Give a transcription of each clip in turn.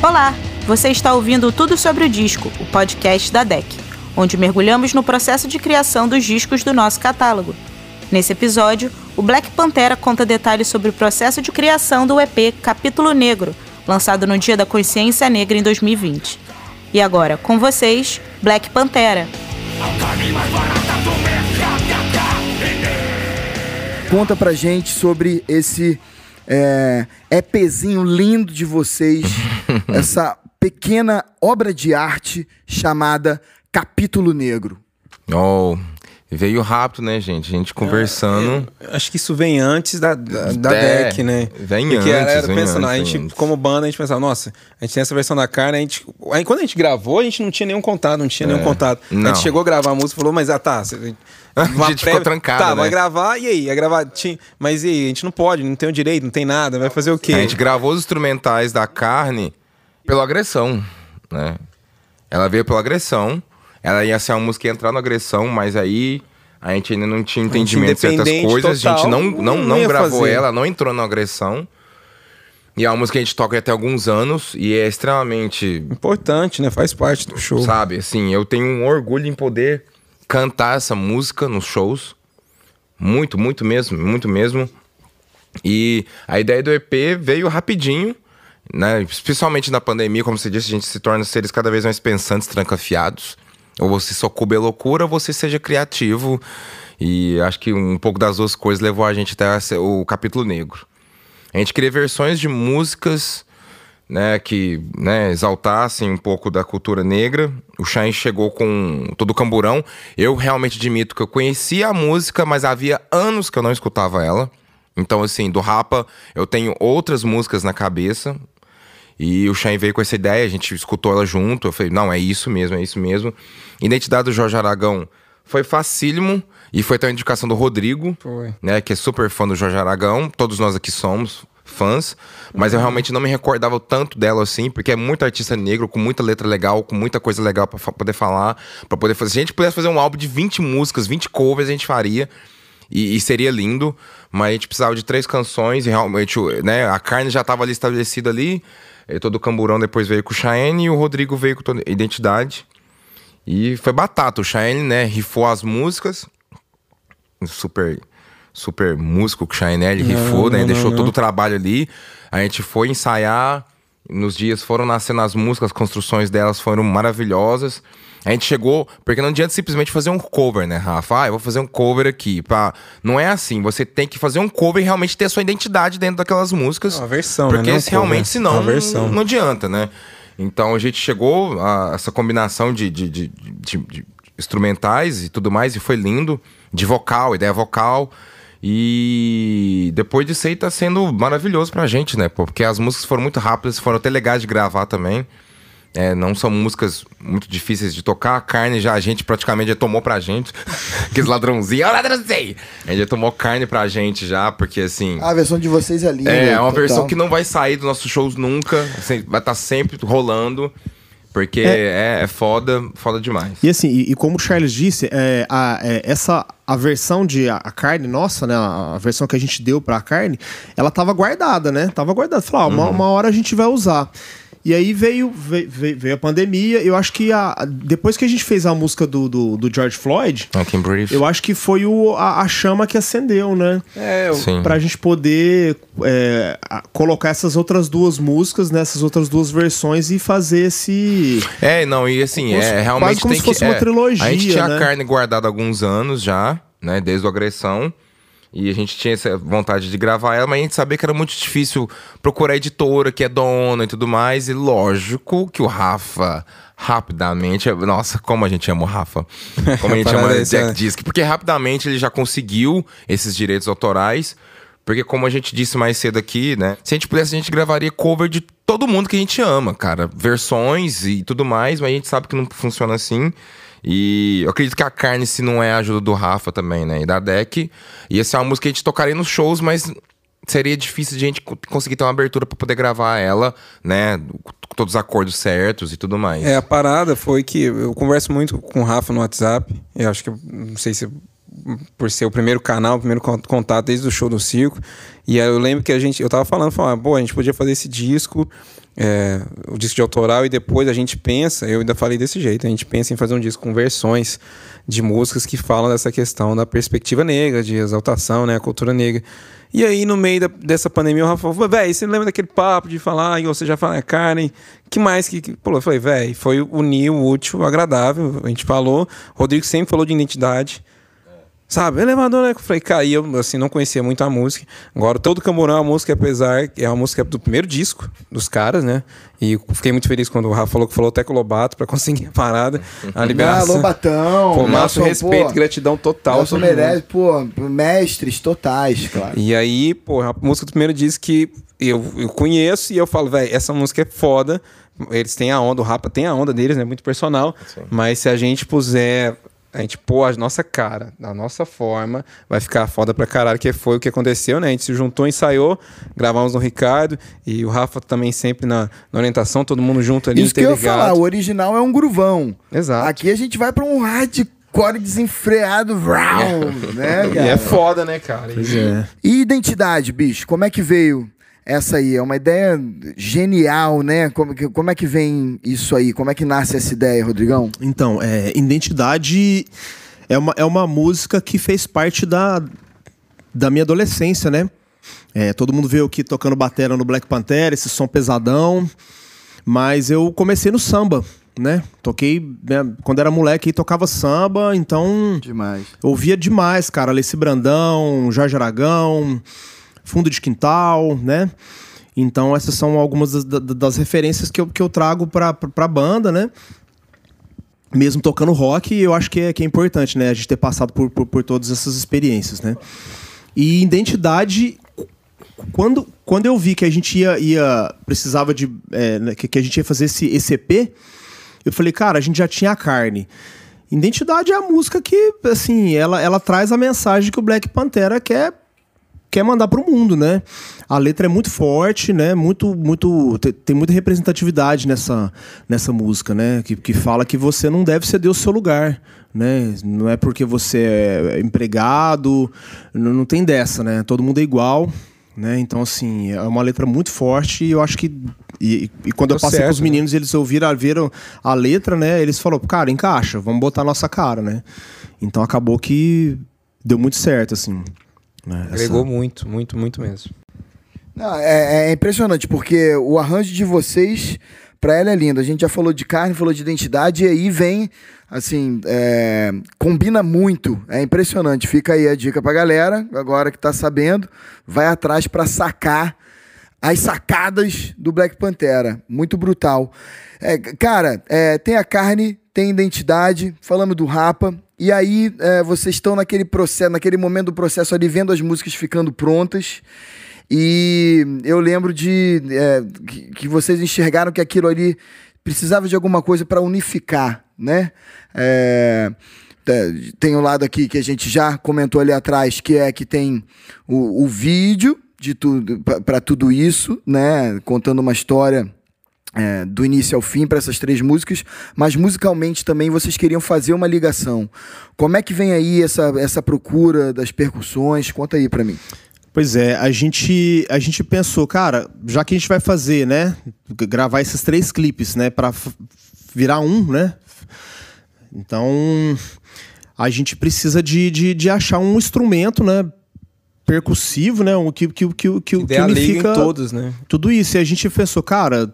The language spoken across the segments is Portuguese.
Olá, você está ouvindo Tudo sobre o Disco, o podcast da DEC, onde mergulhamos no processo de criação dos discos do nosso catálogo. Nesse episódio, o Black Pantera conta detalhes sobre o processo de criação do EP Capítulo Negro, lançado no Dia da Consciência Negra em 2020. E agora, com vocês, Black Pantera. Conta pra gente sobre esse é, EPzinho lindo de vocês, essa pequena obra de arte chamada Capítulo Negro. Oh, veio rápido, né, gente? A gente conversando. É, é, acho que isso vem antes da, da, da É, deck, né? vem Porque antes, era vem pensando, a gente, antes. como banda, a gente pensava, nossa, a gente tem essa versão da carne, a gente. Aí quando a gente gravou, a gente não tinha nenhum contato, não tinha nenhum contato. A É. Não. gente chegou a gravar a música e falou, mas ah tá. Você, A gente ficou trancado, Tá, né? vai gravar, e aí? Vai gravar. tinha- Mas e aí? A gente não pode, não tem o direito, não tem nada, vai fazer o quê? A gente gravou os instrumentais da carne pela agressão, né? Ela veio pela agressão. Ela ia ser uma música que ia entrar na agressão, mas aí a gente ainda não tinha entendimento de certas coisas. a gente total, não, não, não não gravou fazer. ela, não entrou na agressão. E é uma música que a gente toca até alguns anos e é extremamente Importante, né? Faz parte do show. Sabe, assim, eu tenho um orgulho em poder cantar essa música nos shows. Muito, muito mesmo, muito mesmo. E a ideia do EP veio rapidinho, né? Especialmente na pandemia, como você disse, a gente se torna seres cada vez mais pensantes, trancafiados. Ou você só cube a loucura, ou você seja criativo. E acho que um pouco das duas coisas levou a gente até o capítulo negro. A gente queria versões de músicas né, que né, exaltassem um pouco da cultura negra. O Shine chegou com todo o camburão. Eu realmente admito que eu conhecia a música, mas havia anos que eu não escutava ela. Então, assim, do Rapa eu tenho outras músicas na cabeça. E o Shine veio com essa ideia, a gente escutou ela junto. Eu falei, não, é isso mesmo, é isso mesmo. Identidade do Jorge Aragão foi facílimo. E foi também a indicação do Rodrigo, Foi. né, que é super fã do Jorge Aragão. Todos nós aqui somos fãs, mas eu realmente não me recordava tanto dela assim, porque é muito artista negro, com muita letra legal, com muita coisa legal pra fa- poder falar, pra poder fazer. Se a gente pudesse fazer um álbum de 20 músicas, 20 covers, a gente faria. E, e seria lindo, mas a gente precisava de três canções e realmente, né, a carne já estava ali estabelecida ali. E todo o camburão depois veio com o Cheyenne e o Rodrigo veio com toda a identidade. E foi batata. O Cheyenne, né, rifou as músicas. Super, super músico que o Cheyenne, ele rifou, né? não, Deixou não, todo não. o trabalho ali. A gente foi ensaiar. Nos dias foram nascendo as músicas, as construções delas foram maravilhosas. A gente chegou, porque não adianta simplesmente fazer um cover, né, Rafa? Ah, eu vou fazer um cover aqui. Pá. Não é assim. Você tem que fazer um cover e realmente ter a sua identidade dentro daquelas músicas. É uma versão, né? Porque um se realmente, senão, Uma versão. não adianta, né? Então a gente chegou a essa combinação de, de, de- de- instrumentais e tudo mais, e foi lindo. De vocal, ideia vocal. E depois disso aí tá sendo maravilhoso pra gente, né? Porque as músicas foram muito rápidas, foram até legais de gravar também. É, não são músicas muito difíceis de tocar. A carne já a gente praticamente já tomou pra gente. Aqueles ladrãozinhos, ladrãozinho! A gente já tomou carne pra gente já, porque assim. A versão de vocês é linda. É, é uma total. versão que não vai sair dos nossos shows nunca. assim, vai estar sempre rolando. Porque é, é foda, foda demais. E assim, e, e como o Charles disse, é, a, é, essa a versão de a, a carne nossa, né? A, a versão que a gente deu pra carne, ela tava guardada, né? Tava guardada. Falou, ah, uma, uma hora a gente vai usar. E aí veio, veio, veio a pandemia. Eu acho que a, depois que a gente fez a música do, do, do George Floyd, I can breathe. eu acho que foi o, a, a chama que acendeu, né? É, Sim. Pra gente poder é, colocar essas outras duas músicas, nessas outras duas versões e fazer esse. É, não, e assim, Como é realmente quase como tem se fosse que. uma é, trilogia, A gente tinha né? a carne guardada há alguns anos já, né? Desde o agressão. E a gente tinha essa vontade de gravar ela, mas a gente sabia que era muito difícil procurar a editora que é dona e tudo mais. E lógico que o Rafa, rapidamente. Nossa, como a gente ama o Rafa. Como a gente ama o Jack né? Disc. Porque rapidamente ele já conseguiu esses direitos autorais. Porque, como a gente disse mais cedo aqui, né? Se a gente pudesse, a gente gravaria cover de todo mundo que a gente ama, cara. Versões e tudo mais, mas a gente sabe que não funciona assim. E eu acredito que a carne, se não é a ajuda do Rafa também, né? E da Deck. E essa é uma música que a gente tocaria nos shows, mas seria difícil de a gente co- conseguir ter uma abertura pra poder gravar ela, né? Com todos os acordos certos e tudo mais. É, a parada foi que eu converso muito com o Rafa no WhatsApp. Eu acho que, não sei se por ser o primeiro canal, o primeiro con- contato desde o show do circo. E aí eu lembro que a gente, eu tava falando, falando, pô, a gente podia fazer esse disco, é, o disco de autoral, e depois a gente pensa, eu ainda falei desse jeito, a gente pensa em fazer um disco com versões de músicas que falam dessa questão da perspectiva negra, de exaltação, né, a cultura negra. E aí, no meio da- dessa pandemia, o Rafa falou, velho, você lembra daquele papo de falar, e você já fala, Karen, que mais que... que... Pô, eu falei, velho, foi unir o útil, o agradável, a gente falou, Rodrigo sempre falou de identidade, Sabe, elevador, né? Eu falei, cara, e eu assim, não conhecia muito a música. Agora, todo Camburão é uma música, apesar que é uma música do primeiro disco dos caras, né? E fiquei muito feliz quando o Rafa falou que falou até com o Lobato pra conseguir a parada, a Ah, liberação. Lobatão. Pô, nosso respeito, pô, gratidão total. Nelson merece, pô, mestres totais, claro. E aí, pô, a música do primeiro disco que eu, eu conheço e eu falo, velho, essa música é foda. Eles têm a onda, o Rapa tem a onda deles, né? Muito personal. Mas se a gente puser, a gente pôr a nossa cara, da nossa forma, vai ficar foda pra caralho, que foi o que aconteceu, né? A gente se juntou, ensaiou, gravamos no Ricardo e o Rafa também sempre na, na orientação, todo mundo junto ali, Isso que eu ia falar, o original é um gruvão. Exato. Aqui a gente vai pra um hardcore desenfreado, round, né, E cara? é foda, né, cara? Pois é. E identidade, bicho, como é que veio essa aí? É uma ideia genial, né? Como, que- como é que vem isso aí? Como é que nasce essa ideia, Rodrigão? Então, é, Identidade é uma, é uma música que fez parte da, da minha adolescência, né? É, todo mundo veio aqui tocando batera no Black Panther, esse som pesadão. Mas eu comecei no samba, né? Toquei, né, quando era moleque, tocava samba, então Demais. ouvia demais, cara. Alessi Brandão, Jorge Aragão, Fundo de Quintal, né? Então essas são algumas das, da- das referências que eu, que eu trago pra, pra banda, né? Mesmo tocando rock, eu acho que é, que é importante, né? A gente ter passado por, por, por todas essas experiências, né? E identidade, quando, quando eu vi que a gente ia, ia precisava de é, né, que, que a gente ia fazer esse, EP, eu falei, cara, a gente já tinha a carne. Identidade é a música que, assim, ela, ela traz a mensagem que o Black Pantera quer quer mandar pro mundo, né? A letra é muito forte, né? Muito, muito te- tem muita representatividade nessa, nessa música, né? Que, que fala que você não deve ceder o seu lugar, né? Não é porque você é empregado, não, não tem dessa, né? Todo mundo é igual, né? Então assim é uma letra muito forte e eu acho que e, e quando eu passei certo, com os né? meninos eles ouviram, viram a letra, né? Eles falaram, cara, encaixa, vamos botar a nossa cara, né? Então acabou que deu muito certo, assim. Né? Essa- Agregou muito, muito, muito mesmo. Não, é, é impressionante, porque o arranjo de vocês, pra ela é lindo. A gente já falou de carne, falou de identidade, e aí vem, assim, é, combina muito. É impressionante. Fica aí a dica pra galera, agora que tá sabendo, vai atrás pra sacar as sacadas do Black Pantera. Muito brutal. É, cara, é, tem a carne, tem identidade, falamos do Rapa. E aí é, vocês estão naquele processo, naquele momento do processo ali, vendo as músicas ficando prontas. E eu lembro de é, que, vocês enxergaram que aquilo ali precisava de alguma coisa para unificar, né? É, te- tem um lado aqui que a gente já comentou ali atrás, que é que tem o, o vídeo de tudo para tudo isso, né? Contando uma história é, do início ao fim para essas três músicas, mas musicalmente também vocês queriam fazer uma ligação. Como é que vem aí essa, essa procura das percussões? Conta aí para mim. Pois é, a gente, a gente pensou, cara, já que a gente vai fazer, né, gravar esses três clipes, né, para virar um, né? Então, a gente precisa de, de, de achar um instrumento, né, percussivo, né, o que que que que, que, unifica todos, né? tudo isso. E a gente pensou, cara,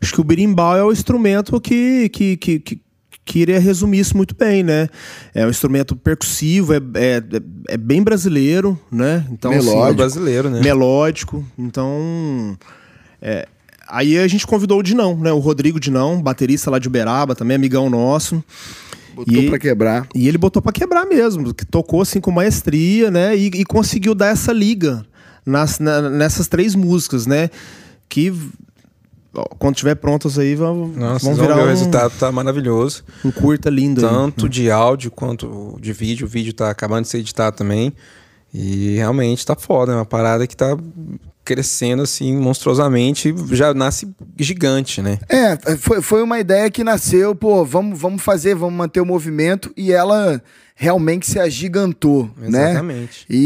acho que o berimbau é o instrumento que, que, que, que, que iria resumir isso muito bem, né? É um instrumento percussivo, é, é, é bem brasileiro, né? Então, assim, Melódico. brasileiro, né? melódico. Então, é, aí a gente convidou o Dinão, né? O Rodrigo Dinão, baterista lá de Uberaba, também amigão nosso. Botou E- para quebrar. E ele botou pra quebrar mesmo, que tocou assim com maestria, né? E, e conseguiu dar essa liga nas, na- nessas três músicas, né? Que quando tiver prontas aí vão, Nossa, vão vocês vão virar ver, o um, resultado tá maravilhoso. um curta lindo. aí. Tanto de áudio quanto de vídeo. O vídeo tá acabando de ser editado também. E realmente tá foda, é uma parada que tá crescendo assim monstruosamente, já nasce gigante, né? É, foi, foi uma ideia que nasceu, pô, vamos, vamos fazer, vamos manter o movimento e ela realmente se agigantou, né? Exatamente. E,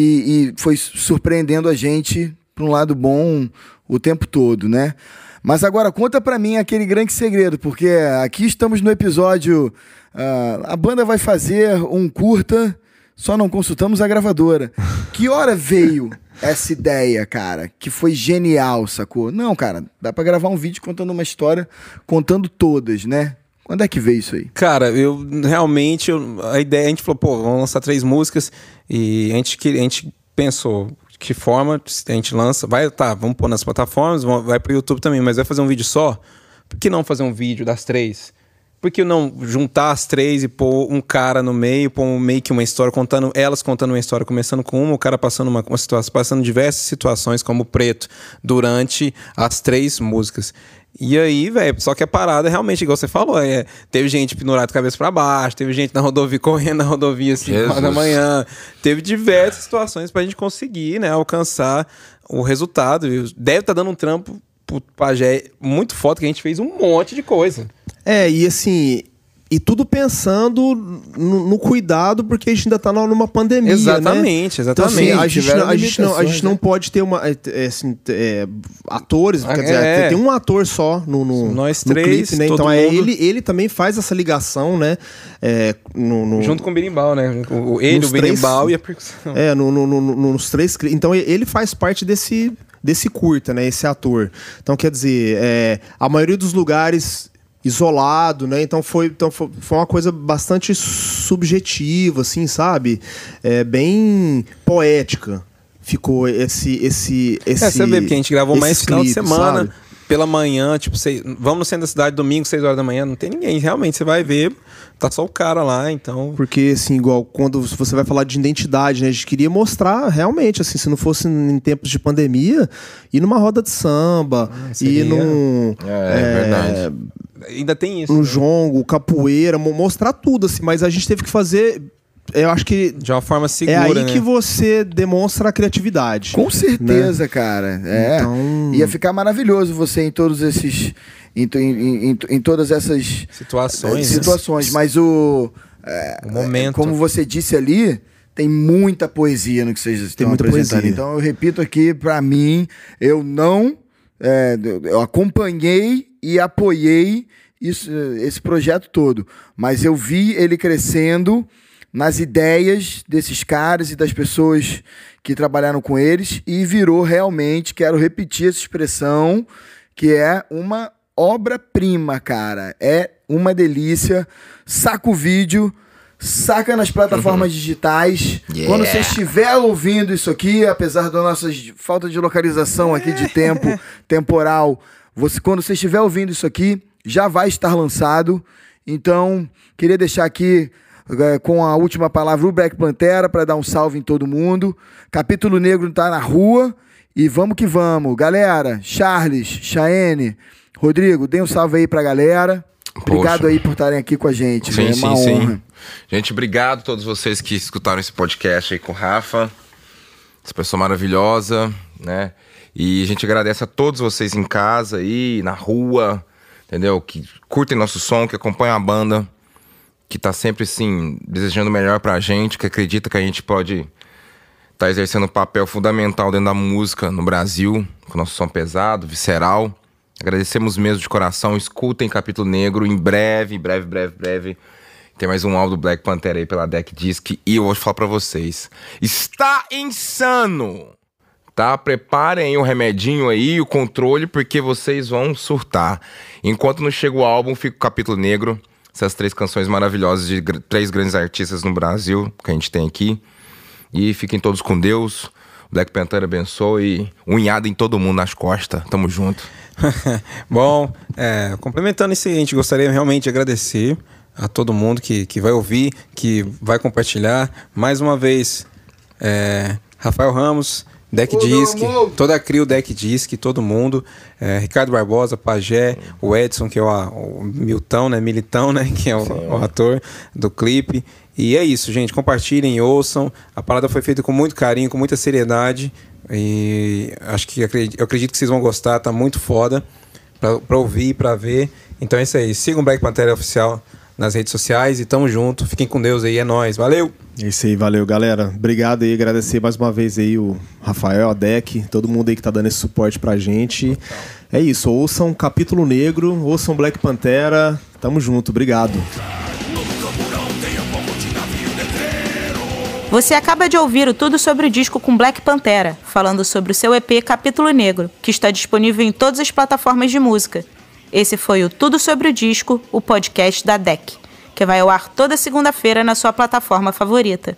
e foi surpreendendo a gente para um lado bom o tempo todo, né? Mas agora conta para mim aquele grande segredo, porque aqui estamos no episódio. Uh, a banda vai fazer um curta, só não consultamos a gravadora. Que hora veio essa ideia, cara? Que foi genial, sacou? Não, cara, dá para gravar um vídeo contando uma história, contando todas, né? Quando é que veio isso aí? Cara, eu realmente, eu, a ideia, a gente falou, pô, vamos lançar três músicas e a gente, a gente pensou, que forma a gente lança, vai, tá, vamos pôr nas plataformas, vai pro YouTube também, mas vai fazer um vídeo só? Por que não fazer um vídeo das três? Por que não juntar as três e pôr um cara no meio, pôr meio que uma história, contando elas contando uma história, começando com uma, o cara passando uma, uma situação, passando diversas situações como preto durante as três músicas. E aí, velho, só que a parada realmente, igual você falou, é, teve gente pendurada de cabeça para baixo, teve gente na rodovia correndo na rodovia assim, da manhã. Teve diversas situações pra gente conseguir, né, alcançar o resultado. Deve estar tá dando um trampo pro Pajé muito foda, que a gente fez um monte de coisa. É, e assim, e tudo pensando no, no, cuidado, porque a gente ainda está numa pandemia. Exatamente, né? exatamente. Então, assim, a, gente não, a, gente não, a gente não pode ter uma. É, é assim, é, atores, quer dizer, é. tem um ator só no, no, Nós no três, clipe, né? Então é, ele, ele também faz essa ligação, né? No, no, Junto com o berimbau, né? O, ele, o berimbau três, e a percussão. É, no, no, nos três. Então ele faz parte desse, desse curta, né? Esse ator. Então, quer dizer, a maioria dos lugares isolado, né? Então foi, então foi, foi uma coisa bastante subjetiva, assim, sabe? É, bem poética. Ficou esse esse esse. É, você vê porque a gente gravou mais final de semana. Sabe? Pela manhã, tipo, sei, vamos no centro da cidade domingo, 6 horas da manhã, não tem ninguém. Realmente, você vai ver, tá só o cara lá, então. Porque, assim, igual quando você vai falar de identidade, né? A gente queria mostrar realmente, assim, se não fosse em tempos de pandemia, ir numa roda de samba, ah, ir num. É, é, é verdade Ainda tem isso. No né? jongo, capoeira, mostrar tudo, assim, mas a gente teve que fazer eu acho que. De uma forma segura. É aí né? que você demonstra a criatividade. Com certeza, né? cara. É. Então... Ia ficar maravilhoso você em todos esses. Em, em, em, em todas essas situações. situações. Né? Mas o. É, o momento. Como você disse ali, tem muita poesia no que vocês estão muita apresentando. Poesia. Então eu repito aqui, para mim, eu não. É, eu acompanhei e apoiei isso, esse projeto todo. Mas eu vi ele crescendo nas ideias desses caras e das pessoas que trabalharam com eles e virou realmente, quero repetir essa expressão, que é uma obra-prima, cara. É uma delícia. Saca o vídeo, saca nas plataformas digitais. Yeah. Quando você estiver ouvindo isso aqui, apesar da nossa falta de localização aqui de tempo temporal, você, quando você estiver ouvindo isso aqui, já vai estar lançado. Então, queria deixar aqui com a última palavra o Black Pantera para dar um salve em todo mundo. Capítulo Negro está na rua e vamos que vamos. Galera, Charles, Chaene, Rodrigo, dê um salve aí para a galera. Obrigado Poxa. aí por estarem aqui com a gente. Sim, né? é uma sim, honra. Sim. Gente, obrigado a todos vocês que escutaram esse podcast aí com o Rafa. Essa pessoa maravilhosa, né? E a gente agradece a todos vocês em casa aí, na rua, entendeu? Que curtem nosso som, que acompanham a banda, que tá sempre, assim, desejando o melhor pra gente, que acredita que a gente pode tá exercendo um papel fundamental dentro da música no Brasil, com nosso som pesado, visceral. Agradecemos mesmo de coração. Escutem Capítulo Negro em breve, breve, breve, breve. Tem mais um álbum do Black Panther aí pela Deck Disc. E eu vou falar pra vocês: está insano! tá? Preparem o remedinho aí, o controle, porque vocês vão surtar. Enquanto não chega o álbum, fica o capítulo negro. Essas três canções maravilhosas de gr três grandes artistas no Brasil que a gente tem aqui. E fiquem todos com Deus. Black Panther abençoe e em todo mundo nas costas. Tamo junto. Bom, é, complementando isso a gente gostaria realmente de agradecer a todo mundo que, que vai ouvir, que vai compartilhar. Mais uma vez, é, Rafael Ramos, Deck Disc, toda a CRIO Deck Disc, todo mundo. É, Ricardo Barbosa, Pajé, o Edson, que é o, o Milton, né? Militão, né? Que é o, o ator do clipe. E é isso, gente. Compartilhem, ouçam. A parada foi feita com muito carinho, com muita seriedade. E acho que eu acredito que vocês vão gostar. Tá muito foda pra, pra ouvir, pra ver. Então é isso aí. Sigam o Black Pantera Oficial nas redes sociais e tamo junto. Fiquem com Deus aí, é nóis. Valeu! É isso aí, valeu, galera. Obrigado aí, agradecer mais uma vez aí o Rafael, a Deck, todo mundo aí que tá dando esse suporte pra gente. É isso, ouçam Capítulo Negro, ouçam Black Pantera. Tamo junto, obrigado. Você acaba de ouvir o Tudo sobre o Disco com Black Pantera, falando sobre o seu EP Capítulo Negro, que está disponível em todas as plataformas de música. Esse foi o Tudo sobre o Disco, o podcast da DEC, que vai ao ar toda segunda-feira na sua plataforma favorita.